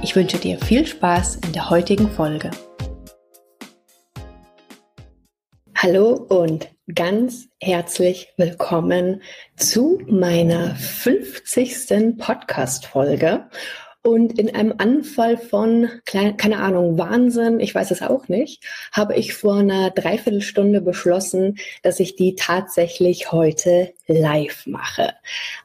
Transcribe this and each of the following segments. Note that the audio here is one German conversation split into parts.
Ich wünsche dir viel Spaß in der heutigen Folge. Hallo und ganz herzlich willkommen zu meiner 50. Podcast-Folge. Und in einem Anfall von, keine Ahnung, Wahnsinn, ich weiß es auch nicht, habe ich vor einer Dreiviertelstunde beschlossen, dass ich die tatsächlich heute live mache.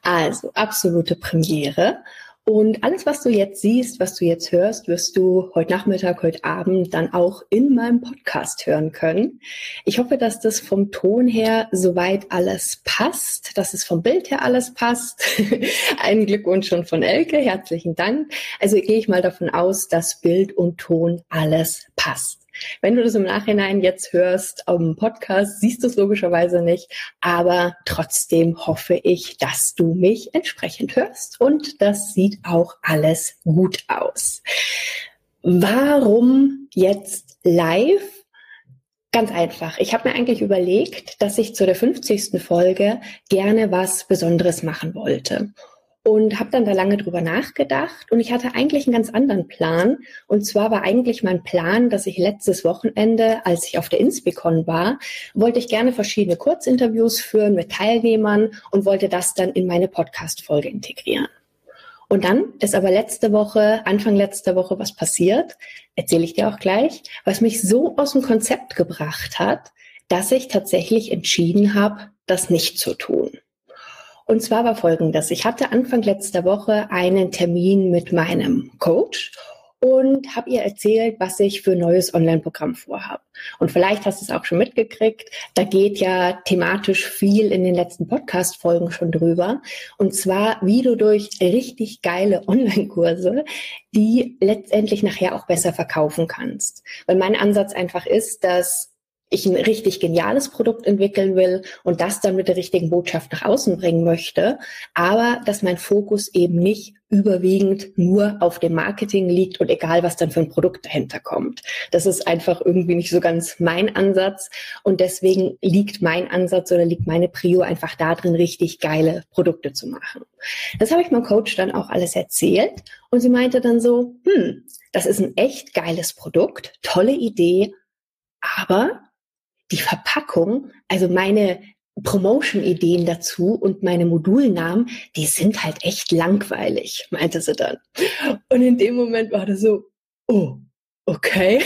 Also absolute Premiere. Und alles, was du jetzt siehst, was du jetzt hörst, wirst du heute Nachmittag, heute Abend dann auch in meinem Podcast hören können. Ich hoffe, dass das vom Ton her soweit alles passt, dass es vom Bild her alles passt. Ein Glückwunsch schon von Elke, herzlichen Dank. Also gehe ich mal davon aus, dass Bild und Ton alles passt. Wenn du das im Nachhinein jetzt hörst am Podcast, siehst du es logischerweise nicht, aber trotzdem hoffe ich, dass du mich entsprechend hörst und das sieht auch alles gut aus. Warum jetzt live? Ganz einfach. Ich habe mir eigentlich überlegt, dass ich zu der 50. Folge gerne was Besonderes machen wollte und habe dann da lange drüber nachgedacht und ich hatte eigentlich einen ganz anderen Plan und zwar war eigentlich mein Plan, dass ich letztes Wochenende, als ich auf der Inspicon war, wollte ich gerne verschiedene Kurzinterviews führen mit Teilnehmern und wollte das dann in meine Podcast Folge integrieren. Und dann ist aber letzte Woche, Anfang letzter Woche was passiert, erzähle ich dir auch gleich, was mich so aus dem Konzept gebracht hat, dass ich tatsächlich entschieden habe, das nicht zu tun. Und zwar war folgendes. Ich hatte Anfang letzter Woche einen Termin mit meinem Coach und habe ihr erzählt, was ich für neues Online-Programm vorhabe. Und vielleicht hast du es auch schon mitgekriegt, da geht ja thematisch viel in den letzten Podcast-Folgen schon drüber. Und zwar, wie du durch richtig geile Online-Kurse die letztendlich nachher auch besser verkaufen kannst. Weil mein Ansatz einfach ist, dass ich ein richtig geniales Produkt entwickeln will und das dann mit der richtigen Botschaft nach außen bringen möchte, aber dass mein Fokus eben nicht überwiegend nur auf dem Marketing liegt und egal, was dann für ein Produkt dahinter kommt. Das ist einfach irgendwie nicht so ganz mein Ansatz und deswegen liegt mein Ansatz oder liegt meine Prio einfach darin, richtig geile Produkte zu machen. Das habe ich meinem Coach dann auch alles erzählt und sie meinte dann so, hm, das ist ein echt geiles Produkt, tolle Idee, aber die Verpackung, also meine Promotion-Ideen dazu und meine Modulnamen, die sind halt echt langweilig, meinte sie dann. Und in dem Moment war das so, oh, okay.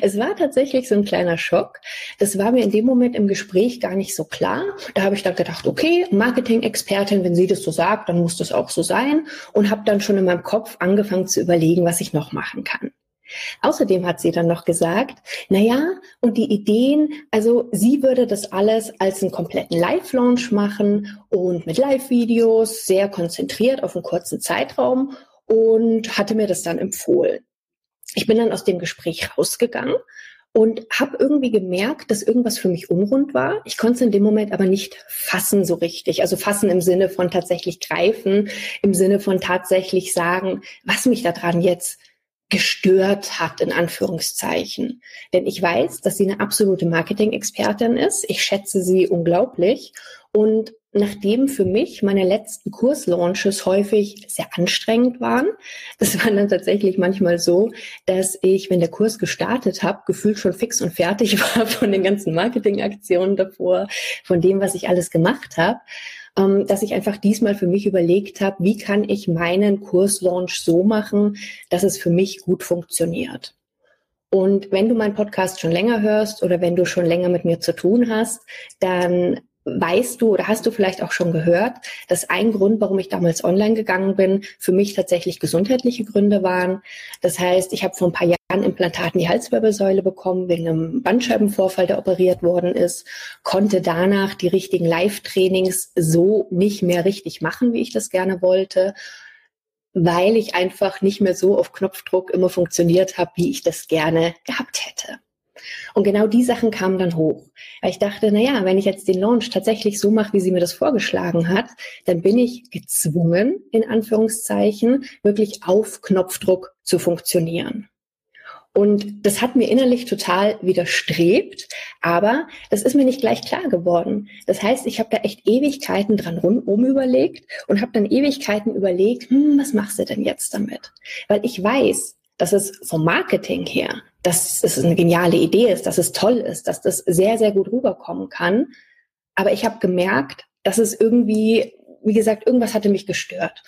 Es war tatsächlich so ein kleiner Schock. Das war mir in dem Moment im Gespräch gar nicht so klar. Da habe ich dann gedacht, okay, Marketing-Expertin, wenn sie das so sagt, dann muss das auch so sein. Und habe dann schon in meinem Kopf angefangen zu überlegen, was ich noch machen kann. Außerdem hat sie dann noch gesagt, na ja, und die Ideen, also sie würde das alles als einen kompletten Live-Launch machen und mit Live-Videos, sehr konzentriert auf einen kurzen Zeitraum und hatte mir das dann empfohlen. Ich bin dann aus dem Gespräch rausgegangen und habe irgendwie gemerkt, dass irgendwas für mich unrund war. Ich konnte es in dem Moment aber nicht fassen so richtig. Also fassen im Sinne von tatsächlich greifen, im Sinne von tatsächlich sagen, was mich daran jetzt gestört hat, in Anführungszeichen. Denn ich weiß, dass sie eine absolute Marketing-Expertin ist. Ich schätze sie unglaublich. Und nachdem für mich meine letzten Kurslaunches häufig sehr anstrengend waren, das war dann tatsächlich manchmal so, dass ich, wenn der Kurs gestartet habe, gefühlt schon fix und fertig war von den ganzen Marketingaktionen davor, von dem, was ich alles gemacht habe ähm, dass ich einfach diesmal für mich überlegt habe, wie kann ich meinen Kurslaunch so machen, dass es für mich gut funktioniert. Und wenn du meinen Podcast schon länger hörst oder wenn du schon länger mit mir zu tun hast, dann weißt du oder hast du vielleicht auch schon gehört, dass ein Grund, warum ich damals online gegangen bin, für mich tatsächlich gesundheitliche Gründe waren. Das heißt, ich habe vor ein paar Jahren Implantaten die Halswirbelsäule bekommen wegen einem Bandscheibenvorfall, der operiert worden ist, konnte danach die richtigen Live-Trainings so nicht mehr richtig machen, wie ich das gerne wollte weil ich einfach nicht mehr so auf Knopfdruck immer funktioniert habe, wie ich das gerne gehabt hätte. Und genau die Sachen kamen dann hoch. Weil ich dachte, na ja, wenn ich jetzt den Launch tatsächlich so mache, wie sie mir das vorgeschlagen hat, dann bin ich gezwungen, in Anführungszeichen, wirklich auf Knopfdruck zu funktionieren. Und das hat mir innerlich total widerstrebt, aber das ist mir nicht gleich klar geworden. Das heißt, ich habe da echt Ewigkeiten dran rundum überlegt und habe dann Ewigkeiten überlegt, hm, was machst du denn jetzt damit? Weil ich weiß, dass es vom Marketing her, dass es eine geniale Idee ist, dass es toll ist, dass das sehr, sehr gut rüberkommen kann. Aber ich habe gemerkt, dass es irgendwie, wie gesagt, irgendwas hatte mich gestört.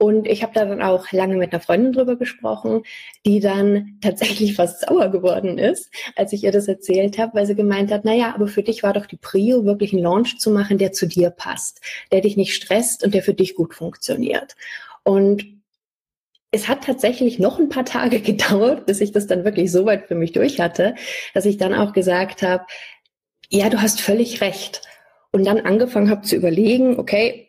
Und ich habe da dann auch lange mit einer Freundin drüber gesprochen, die dann tatsächlich fast sauer geworden ist, als ich ihr das erzählt habe, weil sie gemeint hat, naja, aber für dich war doch die Prio, wirklich einen Launch zu machen, der zu dir passt, der dich nicht stresst und der für dich gut funktioniert. Und es hat tatsächlich noch ein paar Tage gedauert, bis ich das dann wirklich so weit für mich durch hatte, dass ich dann auch gesagt habe, ja, du hast völlig recht. Und dann angefangen habe zu überlegen, okay,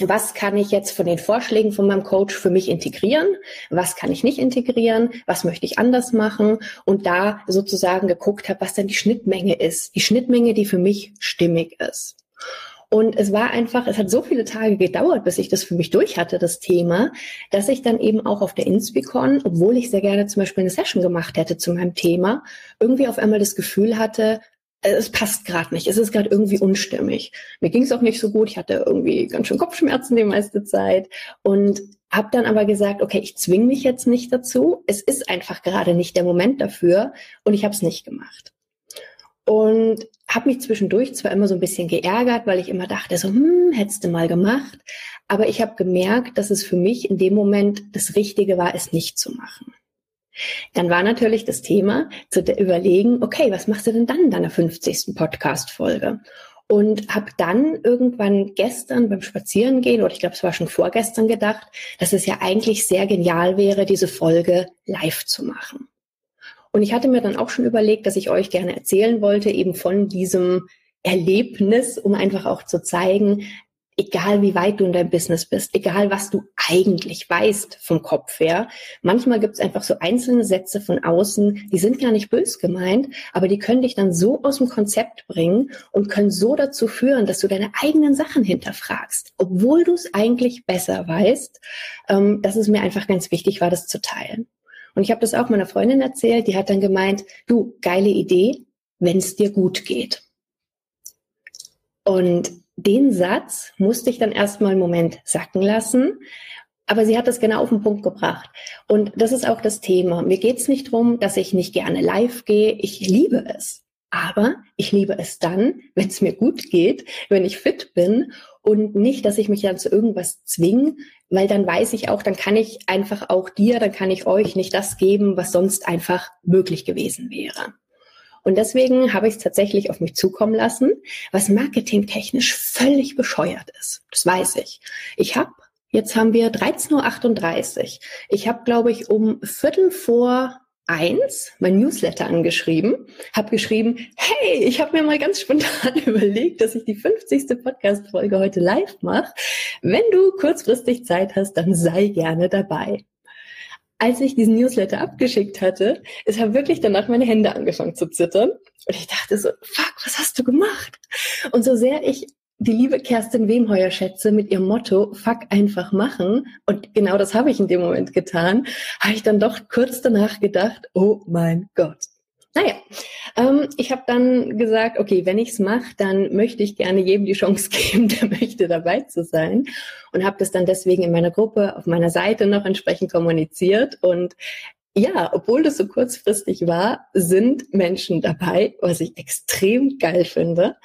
was kann ich jetzt von den Vorschlägen von meinem Coach für mich integrieren? Was kann ich nicht integrieren? Was möchte ich anders machen? Und da sozusagen geguckt habe, was dann die Schnittmenge ist. Die Schnittmenge, die für mich stimmig ist. Und es war einfach, es hat so viele Tage gedauert, bis ich das für mich durch hatte, das Thema, dass ich dann eben auch auf der Inspicon, obwohl ich sehr gerne zum Beispiel eine Session gemacht hätte zu meinem Thema, irgendwie auf einmal das Gefühl hatte, es passt gerade nicht, es ist gerade irgendwie unstimmig. Mir ging es auch nicht so gut, ich hatte irgendwie ganz schön Kopfschmerzen die meiste Zeit und habe dann aber gesagt, okay, ich zwinge mich jetzt nicht dazu, es ist einfach gerade nicht der Moment dafür und ich habe es nicht gemacht. Und habe mich zwischendurch zwar immer so ein bisschen geärgert, weil ich immer dachte, so, hm, hättest du mal gemacht, aber ich habe gemerkt, dass es für mich in dem Moment das Richtige war, es nicht zu machen. Dann war natürlich das Thema zu überlegen, okay, was machst du denn dann in deiner 50. Podcast-Folge? Und habe dann irgendwann gestern beim Spazierengehen, oder ich glaube, es war schon vorgestern gedacht, dass es ja eigentlich sehr genial wäre, diese Folge live zu machen. Und ich hatte mir dann auch schon überlegt, dass ich euch gerne erzählen wollte, eben von diesem Erlebnis, um einfach auch zu zeigen, egal wie weit du in deinem Business bist, egal was du eigentlich weißt vom Kopf her, manchmal gibt es einfach so einzelne Sätze von außen, die sind gar nicht bös gemeint, aber die können dich dann so aus dem Konzept bringen und können so dazu führen, dass du deine eigenen Sachen hinterfragst, obwohl du es eigentlich besser weißt, ähm, dass es mir einfach ganz wichtig war, das zu teilen. Und ich habe das auch meiner Freundin erzählt, die hat dann gemeint, du, geile Idee, wenn es dir gut geht. Und den Satz musste ich dann erstmal einen Moment sacken lassen. Aber sie hat das genau auf den Punkt gebracht. Und das ist auch das Thema. Mir geht es nicht darum, dass ich nicht gerne live gehe. Ich liebe es. Aber ich liebe es dann, wenn es mir gut geht, wenn ich fit bin und nicht, dass ich mich dann zu irgendwas zwinge, weil dann weiß ich auch, dann kann ich einfach auch dir, dann kann ich euch nicht das geben, was sonst einfach möglich gewesen wäre. Und deswegen habe ich es tatsächlich auf mich zukommen lassen, was marketingtechnisch völlig bescheuert ist. Das weiß ich. Ich habe, jetzt haben wir 13.38 Uhr. Ich habe, glaube ich, um Viertel vor eins mein Newsletter angeschrieben, habe geschrieben, hey, ich habe mir mal ganz spontan überlegt, dass ich die 50. Podcast-Folge heute live mache. Wenn du kurzfristig Zeit hast, dann sei gerne dabei als ich diesen Newsletter abgeschickt hatte, es haben wirklich danach meine Hände angefangen zu zittern. Und ich dachte so, fuck, was hast du gemacht? Und so sehr ich die liebe Kerstin Wemheuer schätze mit ihrem Motto, fuck einfach machen. Und genau das habe ich in dem Moment getan, habe ich dann doch kurz danach gedacht, oh mein Gott. Naja, ähm, ich habe dann gesagt, okay, wenn ich's mache, dann möchte ich gerne jedem die Chance geben, der möchte dabei zu sein. Und habe das dann deswegen in meiner Gruppe auf meiner Seite noch entsprechend kommuniziert. Und ja, obwohl das so kurzfristig war, sind Menschen dabei, was ich extrem geil finde.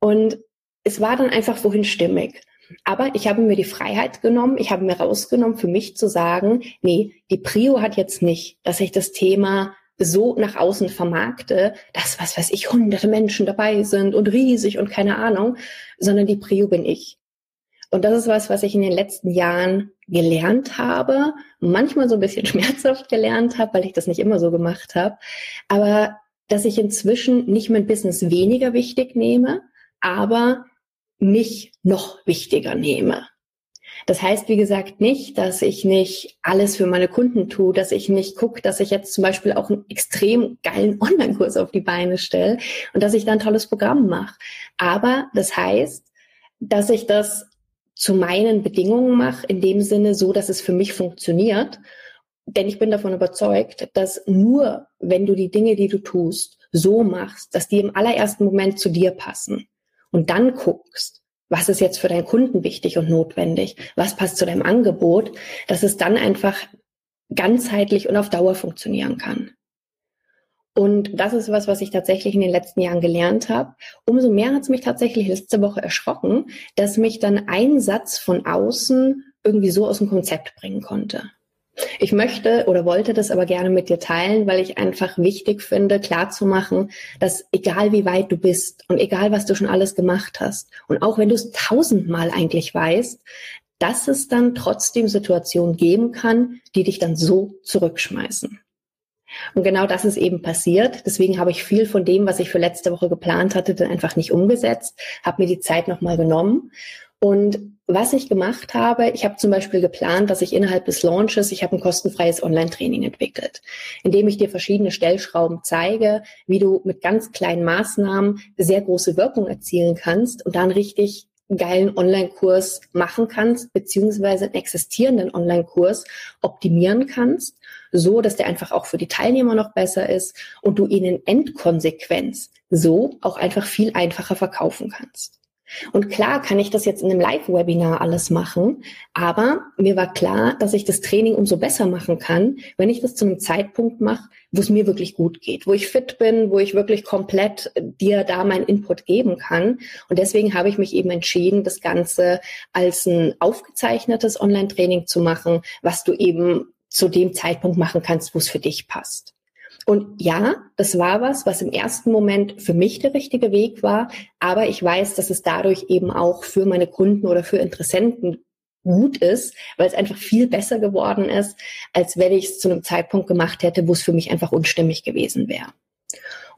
Und es war dann einfach wohin stimmig. Aber ich habe mir die Freiheit genommen, ich habe mir rausgenommen, für mich zu sagen, nee, die Prio hat jetzt nicht, dass ich das Thema so nach außen vermarkte, dass, was weiß ich, hunderte Menschen dabei sind und riesig und keine Ahnung, sondern die Prio bin ich. Und das ist was, was ich in den letzten Jahren gelernt habe, manchmal so ein bisschen schmerzhaft gelernt habe, weil ich das nicht immer so gemacht habe, aber dass ich inzwischen nicht mein Business weniger wichtig nehme, aber mich noch wichtiger nehme. Das heißt, wie gesagt, nicht, dass ich nicht alles für meine Kunden tue, dass ich nicht gucke, dass ich jetzt zum Beispiel auch einen extrem geilen Online-Kurs auf die Beine stelle und dass ich da ein tolles Programm mache. Aber das heißt, dass ich das zu meinen Bedingungen mache, in dem Sinne so, dass es für mich funktioniert. Denn ich bin davon überzeugt, dass nur wenn du die Dinge, die du tust, so machst, dass die im allerersten Moment zu dir passen und dann guckst, was ist jetzt für deinen Kunden wichtig und notwendig, was passt zu deinem Angebot, dass es dann einfach ganzheitlich und auf Dauer funktionieren kann. Und das ist was, was ich tatsächlich in den letzten Jahren gelernt habe. Umso mehr hat es mich tatsächlich letzte Woche erschrocken, dass mich dann ein Satz von außen irgendwie so aus dem Konzept bringen konnte. Ich möchte oder wollte das aber gerne mit dir teilen, weil ich einfach wichtig finde, klarzumachen, dass egal wie weit du bist und egal was du schon alles gemacht hast und auch wenn du es tausendmal eigentlich weißt, dass es dann trotzdem Situationen geben kann, die dich dann so zurückschmeißen. Und genau das ist eben passiert. Deswegen habe ich viel von dem, was ich für letzte Woche geplant hatte, dann einfach nicht umgesetzt, habe mir die Zeit nochmal genommen und was ich gemacht habe, ich habe zum Beispiel geplant, dass ich innerhalb des Launches, ich habe ein kostenfreies Online-Training entwickelt, in dem ich dir verschiedene Stellschrauben zeige, wie du mit ganz kleinen Maßnahmen sehr große Wirkung erzielen kannst und dann richtig geilen Online-Kurs machen kannst, beziehungsweise einen existierenden Online-Kurs optimieren kannst, so dass der einfach auch für die Teilnehmer noch besser ist und du ihn in Endkonsequenz so auch einfach viel einfacher verkaufen kannst. Und klar kann ich das jetzt in einem Live-Webinar alles machen, aber mir war klar, dass ich das Training umso besser machen kann, wenn ich das zu einem Zeitpunkt mache, wo es mir wirklich gut geht, wo ich fit bin, wo ich wirklich komplett dir da meinen Input geben kann. Und deswegen habe ich mich eben entschieden, das Ganze als ein aufgezeichnetes Online-Training zu machen, was du eben zu dem Zeitpunkt machen kannst, wo es für dich passt. Und ja, das war was, was im ersten Moment für mich der richtige Weg war. Aber ich weiß, dass es dadurch eben auch für meine Kunden oder für Interessenten gut ist, weil es einfach viel besser geworden ist, als wenn ich es zu einem Zeitpunkt gemacht hätte, wo es für mich einfach unstimmig gewesen wäre.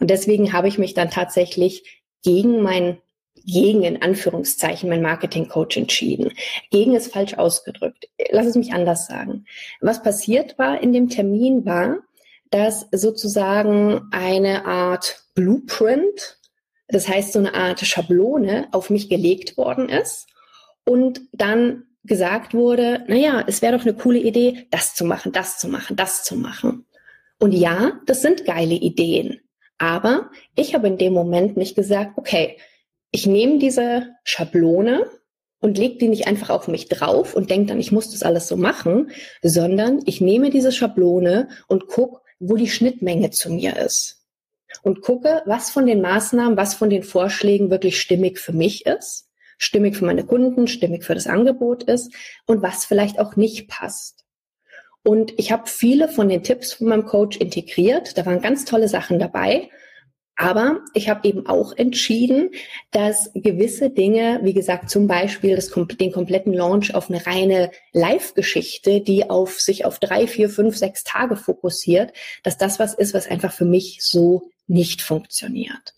Und deswegen habe ich mich dann tatsächlich gegen mein gegen in Anführungszeichen mein Marketing-Coach entschieden. Gegen ist falsch ausgedrückt. Lass es mich anders sagen. Was passiert war in dem Termin war, dass sozusagen eine Art Blueprint, das heißt so eine Art Schablone auf mich gelegt worden ist und dann gesagt wurde, naja, es wäre doch eine coole Idee, das zu machen, das zu machen, das zu machen. Und ja, das sind geile Ideen. Aber ich habe in dem Moment nicht gesagt, okay, ich nehme diese Schablone und leg die nicht einfach auf mich drauf und denke dann, ich muss das alles so machen, sondern ich nehme diese Schablone und guck, wo die Schnittmenge zu mir ist. Und gucke, was von den Maßnahmen, was von den Vorschlägen wirklich stimmig für mich ist, stimmig für meine Kunden, stimmig für das Angebot ist und was vielleicht auch nicht passt. Und ich habe viele von den Tipps von meinem Coach integriert. Da waren ganz tolle Sachen dabei. Aber ich habe eben auch entschieden, dass gewisse Dinge, wie gesagt, zum Beispiel das, den kompletten Launch auf eine reine Live-Geschichte, die auf sich auf drei, vier, fünf, sechs Tage fokussiert, dass das was ist, was einfach für mich so nicht funktioniert.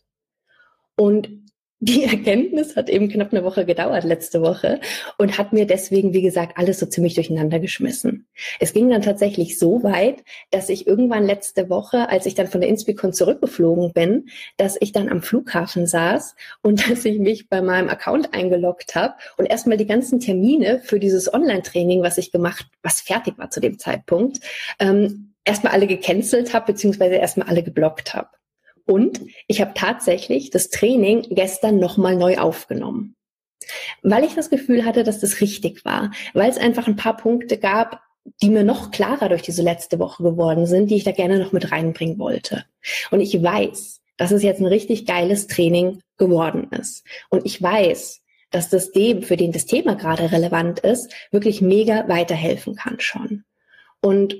Und die Erkenntnis hat eben knapp eine Woche gedauert letzte Woche und hat mir deswegen, wie gesagt, alles so ziemlich durcheinander geschmissen. Es ging dann tatsächlich so weit, dass ich irgendwann letzte Woche, als ich dann von der Inspicon zurückgeflogen bin, dass ich dann am Flughafen saß und dass ich mich bei meinem Account eingeloggt habe und erstmal die ganzen Termine für dieses Online-Training, was ich gemacht, was fertig war zu dem Zeitpunkt, ähm, erstmal alle gecancelt habe, beziehungsweise erstmal alle geblockt habe. Und ich habe tatsächlich das Training gestern nochmal neu aufgenommen. Weil ich das Gefühl hatte, dass das richtig war, weil es einfach ein paar Punkte gab, die mir noch klarer durch diese letzte Woche geworden sind, die ich da gerne noch mit reinbringen wollte. Und ich weiß, dass es jetzt ein richtig geiles Training geworden ist. Und ich weiß, dass das dem, für den das Thema gerade relevant ist, wirklich mega weiterhelfen kann schon. Und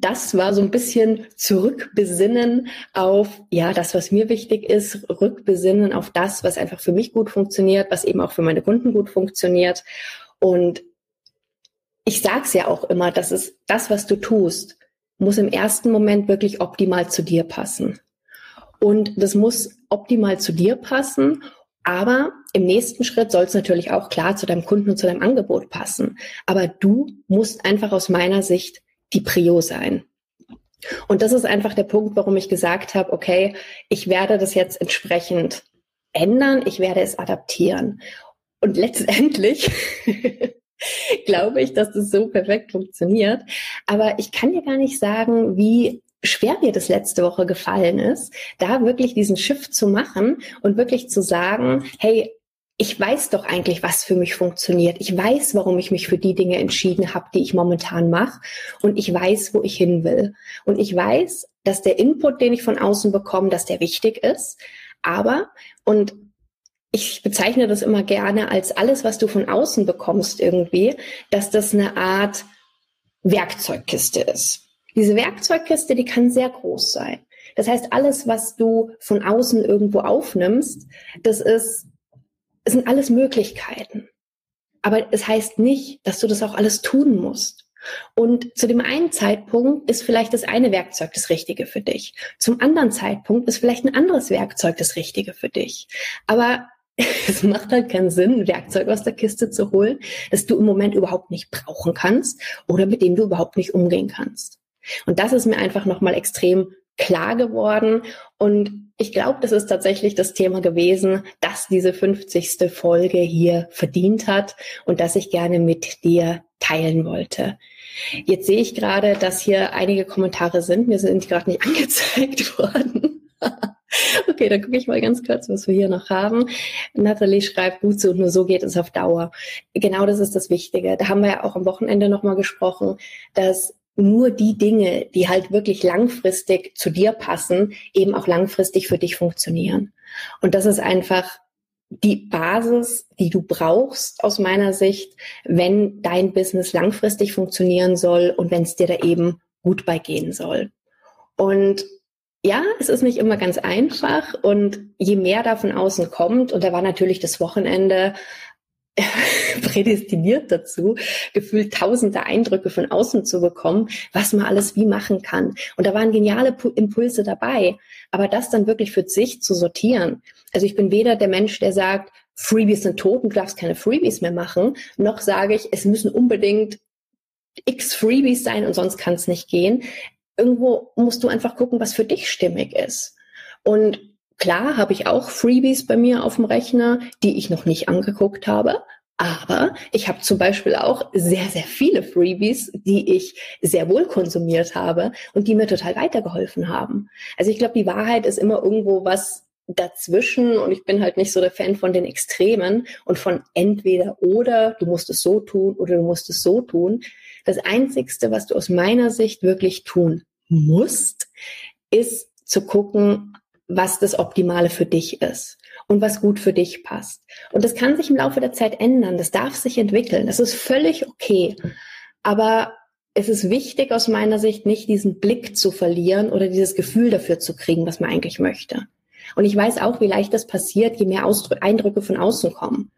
das war so ein bisschen zurückbesinnen auf, ja, das, was mir wichtig ist, rückbesinnen auf das, was einfach für mich gut funktioniert, was eben auch für meine Kunden gut funktioniert. Und ich sage es ja auch immer, dass es das, was du tust, muss im ersten Moment wirklich optimal zu dir passen. Und das muss optimal zu dir passen, aber Im nächsten Schritt soll es natürlich auch klar zu deinem Kunden und zu deinem Angebot passen. Aber du musst einfach aus meiner Sicht die Prio sein. Und das ist einfach der Punkt, warum ich gesagt habe, okay, ich werde das jetzt entsprechend ändern, ich werde es adaptieren. Und letztendlich glaube ich, dass das so perfekt funktioniert. Aber ich kann dir gar nicht sagen, wie schwer mir das letzte Woche gefallen ist, da wirklich diesen Shift zu machen und wirklich zu sagen, hey, ich weiß doch eigentlich, was für mich funktioniert. Ich weiß, warum ich mich für die Dinge entschieden habe, die ich momentan mache. Und ich weiß, wo ich hin will. Und ich weiß, dass der Input, den ich von außen bekomme, dass der wichtig ist. Aber, und ich bezeichne das immer gerne als alles, was du von außen bekommst irgendwie, dass das eine Art Werkzeugkiste ist. Diese Werkzeugkiste, die kann sehr groß sein. Das heißt, alles, was du von außen irgendwo aufnimmst, das ist es sind alles Möglichkeiten. Aber es heißt nicht, dass du das auch alles tun musst. Und zu dem einen Zeitpunkt ist vielleicht das eine Werkzeug das Richtige für dich. Zum anderen Zeitpunkt ist vielleicht ein anderes Werkzeug das Richtige für dich. Aber es macht halt keinen Sinn, ein Werkzeug aus der Kiste zu holen, das du im Moment überhaupt nicht brauchen kannst oder mit dem du überhaupt nicht umgehen kannst. Und das ist mir einfach nochmal extrem klar geworden. Und ich glaube, das ist tatsächlich das Thema gewesen, dass diese 50. Folge hier verdient hat und dass ich gerne mit dir teilen wollte. Jetzt sehe ich gerade, dass hier einige Kommentare sind. Mir sind gerade nicht angezeigt worden. okay, dann gucke ich mal ganz kurz, was wir hier noch haben. Nathalie schreibt gut so, nur so geht es auf Dauer. Genau das ist das Wichtige. Da haben wir ja auch am Wochenende nochmal gesprochen, dass nur die Dinge, die halt wirklich langfristig zu dir passen, eben auch langfristig für dich funktionieren. Und das ist einfach die Basis, die du brauchst aus meiner Sicht, wenn dein Business langfristig funktionieren soll und wenn es dir da eben gut beigehen soll. Und ja, es ist nicht immer ganz einfach und je mehr da von außen kommt, und da war natürlich das Wochenende prädestiniert dazu, gefühlt tausende Eindrücke von außen zu bekommen, was man alles wie machen kann. Und da waren geniale Impulse dabei. Aber das dann wirklich für sich zu sortieren. Also ich bin weder der Mensch, der sagt, Freebies sind tot und du darfst keine Freebies mehr machen, noch sage ich, es müssen unbedingt x Freebies sein und sonst kann es nicht gehen. Irgendwo musst du einfach gucken, was für dich stimmig ist. Und Klar habe ich auch Freebies bei mir auf dem Rechner, die ich noch nicht angeguckt habe. Aber ich habe zum Beispiel auch sehr, sehr viele Freebies, die ich sehr wohl konsumiert habe und die mir total weitergeholfen haben. Also ich glaube, die Wahrheit ist immer irgendwo was dazwischen und ich bin halt nicht so der Fan von den Extremen und von entweder oder, du musst es so tun oder du musst es so tun. Das Einzigste, was du aus meiner Sicht wirklich tun musst, ist zu gucken, was das Optimale für dich ist und was gut für dich passt. Und das kann sich im Laufe der Zeit ändern. Das darf sich entwickeln. Das ist völlig okay. Aber es ist wichtig aus meiner Sicht, nicht diesen Blick zu verlieren oder dieses Gefühl dafür zu kriegen, was man eigentlich möchte. Und ich weiß auch, wie leicht das passiert, je mehr Ausdrücke, Eindrücke von außen kommen.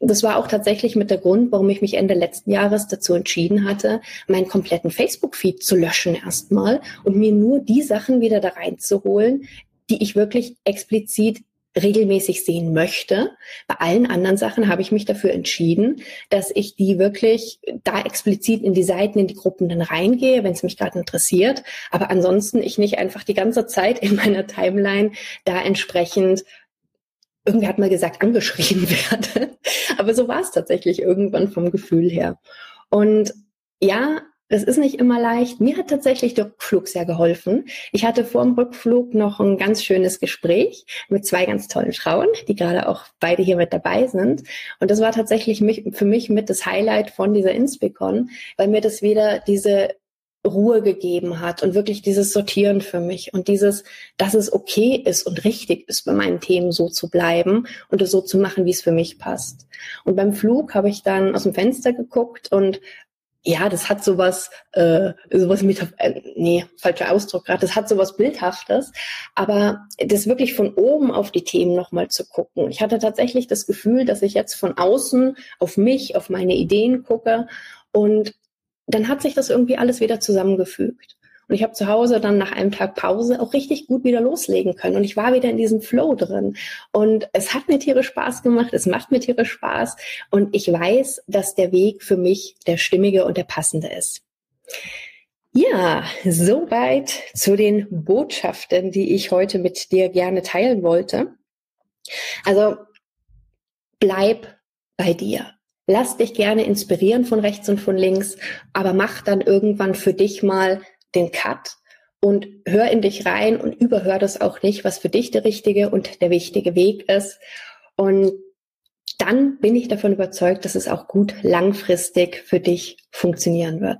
Das war auch tatsächlich mit der Grund, warum ich mich Ende letzten Jahres dazu entschieden hatte, meinen kompletten Facebook-Feed zu löschen erstmal und mir nur die Sachen wieder da reinzuholen, die ich wirklich explizit regelmäßig sehen möchte. Bei allen anderen Sachen habe ich mich dafür entschieden, dass ich die wirklich da explizit in die Seiten, in die Gruppen dann reingehe, wenn es mich gerade interessiert. Aber ansonsten ich nicht einfach die ganze Zeit in meiner Timeline da entsprechend irgendwer hat mal gesagt, angeschrieben werde. Aber so war es tatsächlich irgendwann vom Gefühl her. Und ja, das ist nicht immer leicht. Mir hat tatsächlich der Rückflug sehr geholfen. Ich hatte vor dem Rückflug noch ein ganz schönes Gespräch mit zwei ganz tollen Frauen, die gerade auch beide hier mit dabei sind. Und das war tatsächlich mich, für mich mit das Highlight von dieser Inspicon, weil mir das wieder diese Ruhe gegeben hat und wirklich dieses Sortieren für mich und dieses, dass es okay ist und richtig ist, bei meinen Themen so zu bleiben und es so zu machen, wie es für mich passt. Und beim Flug habe ich dann aus dem Fenster geguckt und ja, das hat sowas, äh, sowas mit, äh, nee, falscher Ausdruck gerade, das hat sowas Bildhaftes, aber das wirklich von oben auf die Themen nochmal zu gucken. Ich hatte tatsächlich das Gefühl, dass ich jetzt von außen auf mich, auf meine Ideen gucke und dann hat sich das irgendwie alles wieder zusammengefügt. Und ich habe zu Hause dann nach einem Tag Pause auch richtig gut wieder loslegen können. Und ich war wieder in diesem Flow drin. Und es hat mir tierisch Spaß gemacht, es macht mir tierisch Spaß. Und ich weiß, dass der Weg für mich der stimmige und der passende ist. Ja, soweit zu den Botschaften, die ich heute mit dir gerne teilen wollte. Also bleib bei dir. Lass dich gerne inspirieren von rechts und von links, aber mach dann irgendwann für dich mal den Cut und hör in dich rein und überhör das auch nicht, was für dich der richtige und der wichtige Weg ist. Und dann bin ich davon überzeugt, dass es auch gut langfristig für dich funktionieren wird.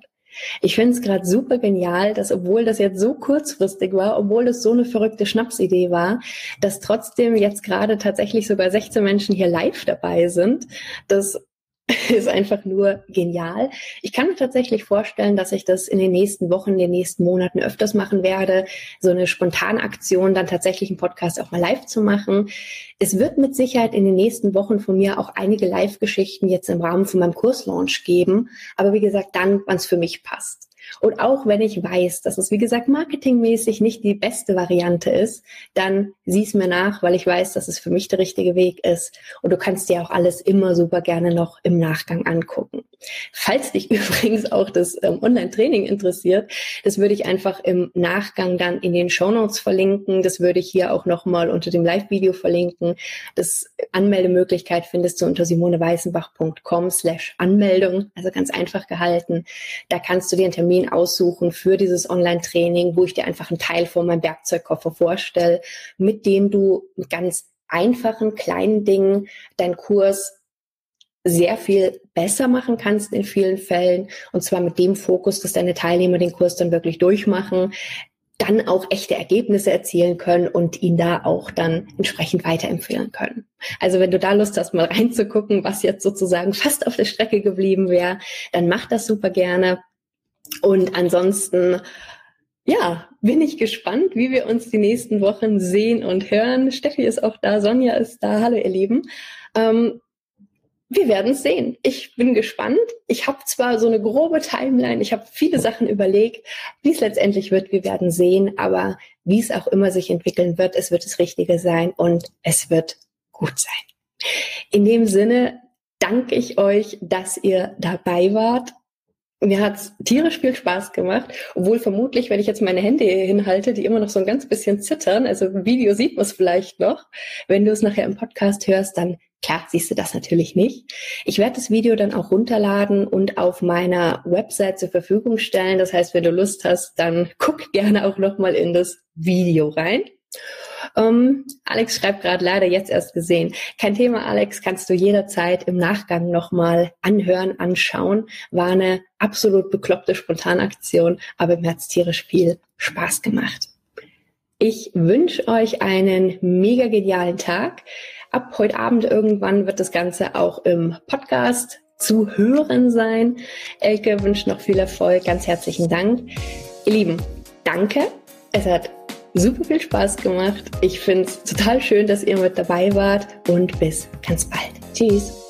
Ich finde es gerade super genial, dass obwohl das jetzt so kurzfristig war, obwohl es so eine verrückte Schnapsidee war, dass trotzdem jetzt gerade tatsächlich sogar 16 Menschen hier live dabei sind. Das ist einfach nur genial. Ich kann mir tatsächlich vorstellen, dass ich das in den nächsten Wochen, in den nächsten Monaten öfters machen werde, so eine spontane Aktion, dann tatsächlich einen Podcast auch mal live zu machen. Es wird mit Sicherheit in den nächsten Wochen von mir auch einige Live-Geschichten jetzt im Rahmen von meinem Kurslaunch geben. Aber wie gesagt, dann, wann es für mich passt. Und auch wenn ich weiß, dass es, wie gesagt, marketingmäßig nicht die beste Variante ist, dann sieh es mir nach, weil ich weiß, dass es für mich der richtige Weg ist. Und du kannst dir auch alles immer super gerne noch im Nachgang angucken. Falls dich übrigens auch das ähm, Online-Training interessiert, das würde ich einfach im Nachgang dann in den Show Notes verlinken. Das würde ich hier auch nochmal unter dem Live-Video verlinken. Das Anmeldemöglichkeit findest du unter simoneweißenbach.com slash Anmeldung. Also ganz einfach gehalten. Da kannst du dir einen Termin Aussuchen für dieses Online-Training, wo ich dir einfach einen Teil von meinem Werkzeugkoffer vorstelle, mit dem du mit ganz einfachen, kleinen Dingen deinen Kurs sehr viel besser machen kannst in vielen Fällen. Und zwar mit dem Fokus, dass deine Teilnehmer den Kurs dann wirklich durchmachen, dann auch echte Ergebnisse erzielen können und ihn da auch dann entsprechend weiterempfehlen können. Also wenn du da Lust hast, mal reinzugucken, was jetzt sozusagen fast auf der Strecke geblieben wäre, dann mach das super gerne. Und ansonsten, ja, bin ich gespannt, wie wir uns die nächsten Wochen sehen und hören. Steffi ist auch da, Sonja ist da. Hallo, ihr Lieben. Ähm, wir werden es sehen. Ich bin gespannt. Ich habe zwar so eine grobe Timeline, ich habe viele Sachen überlegt, wie es letztendlich wird, wir werden sehen, aber wie es auch immer sich entwickeln wird, es wird das Richtige sein und es wird gut sein. In dem Sinne danke ich euch, dass ihr dabei wart mir hat's tierisch viel Spaß gemacht, obwohl vermutlich, wenn ich jetzt meine Hände hier hinhalte, die immer noch so ein ganz bisschen zittern, also im Video sieht man es vielleicht noch. Wenn du es nachher im Podcast hörst, dann klar siehst du das natürlich nicht. Ich werde das Video dann auch runterladen und auf meiner Website zur Verfügung stellen. Das heißt, wenn du Lust hast, dann guck gerne auch nochmal in das Video rein. Ähm, Alex schreibt gerade leider jetzt erst gesehen. Kein Thema, Alex, kannst du jederzeit im Nachgang nochmal anhören, anschauen. War eine absolut bekloppte Spontanaktion, aber mir hat's tierisch viel Spaß gemacht. Ich wünsche euch einen mega genialen Tag. Ab heute Abend irgendwann wird das Ganze auch im Podcast zu hören sein. Elke wünscht noch viel Erfolg. Ganz herzlichen Dank. Ihr Lieben, danke. Es hat super viel Spaß gemacht. Ich finde es total schön, dass ihr mit dabei wart und bis ganz bald. Tschüss.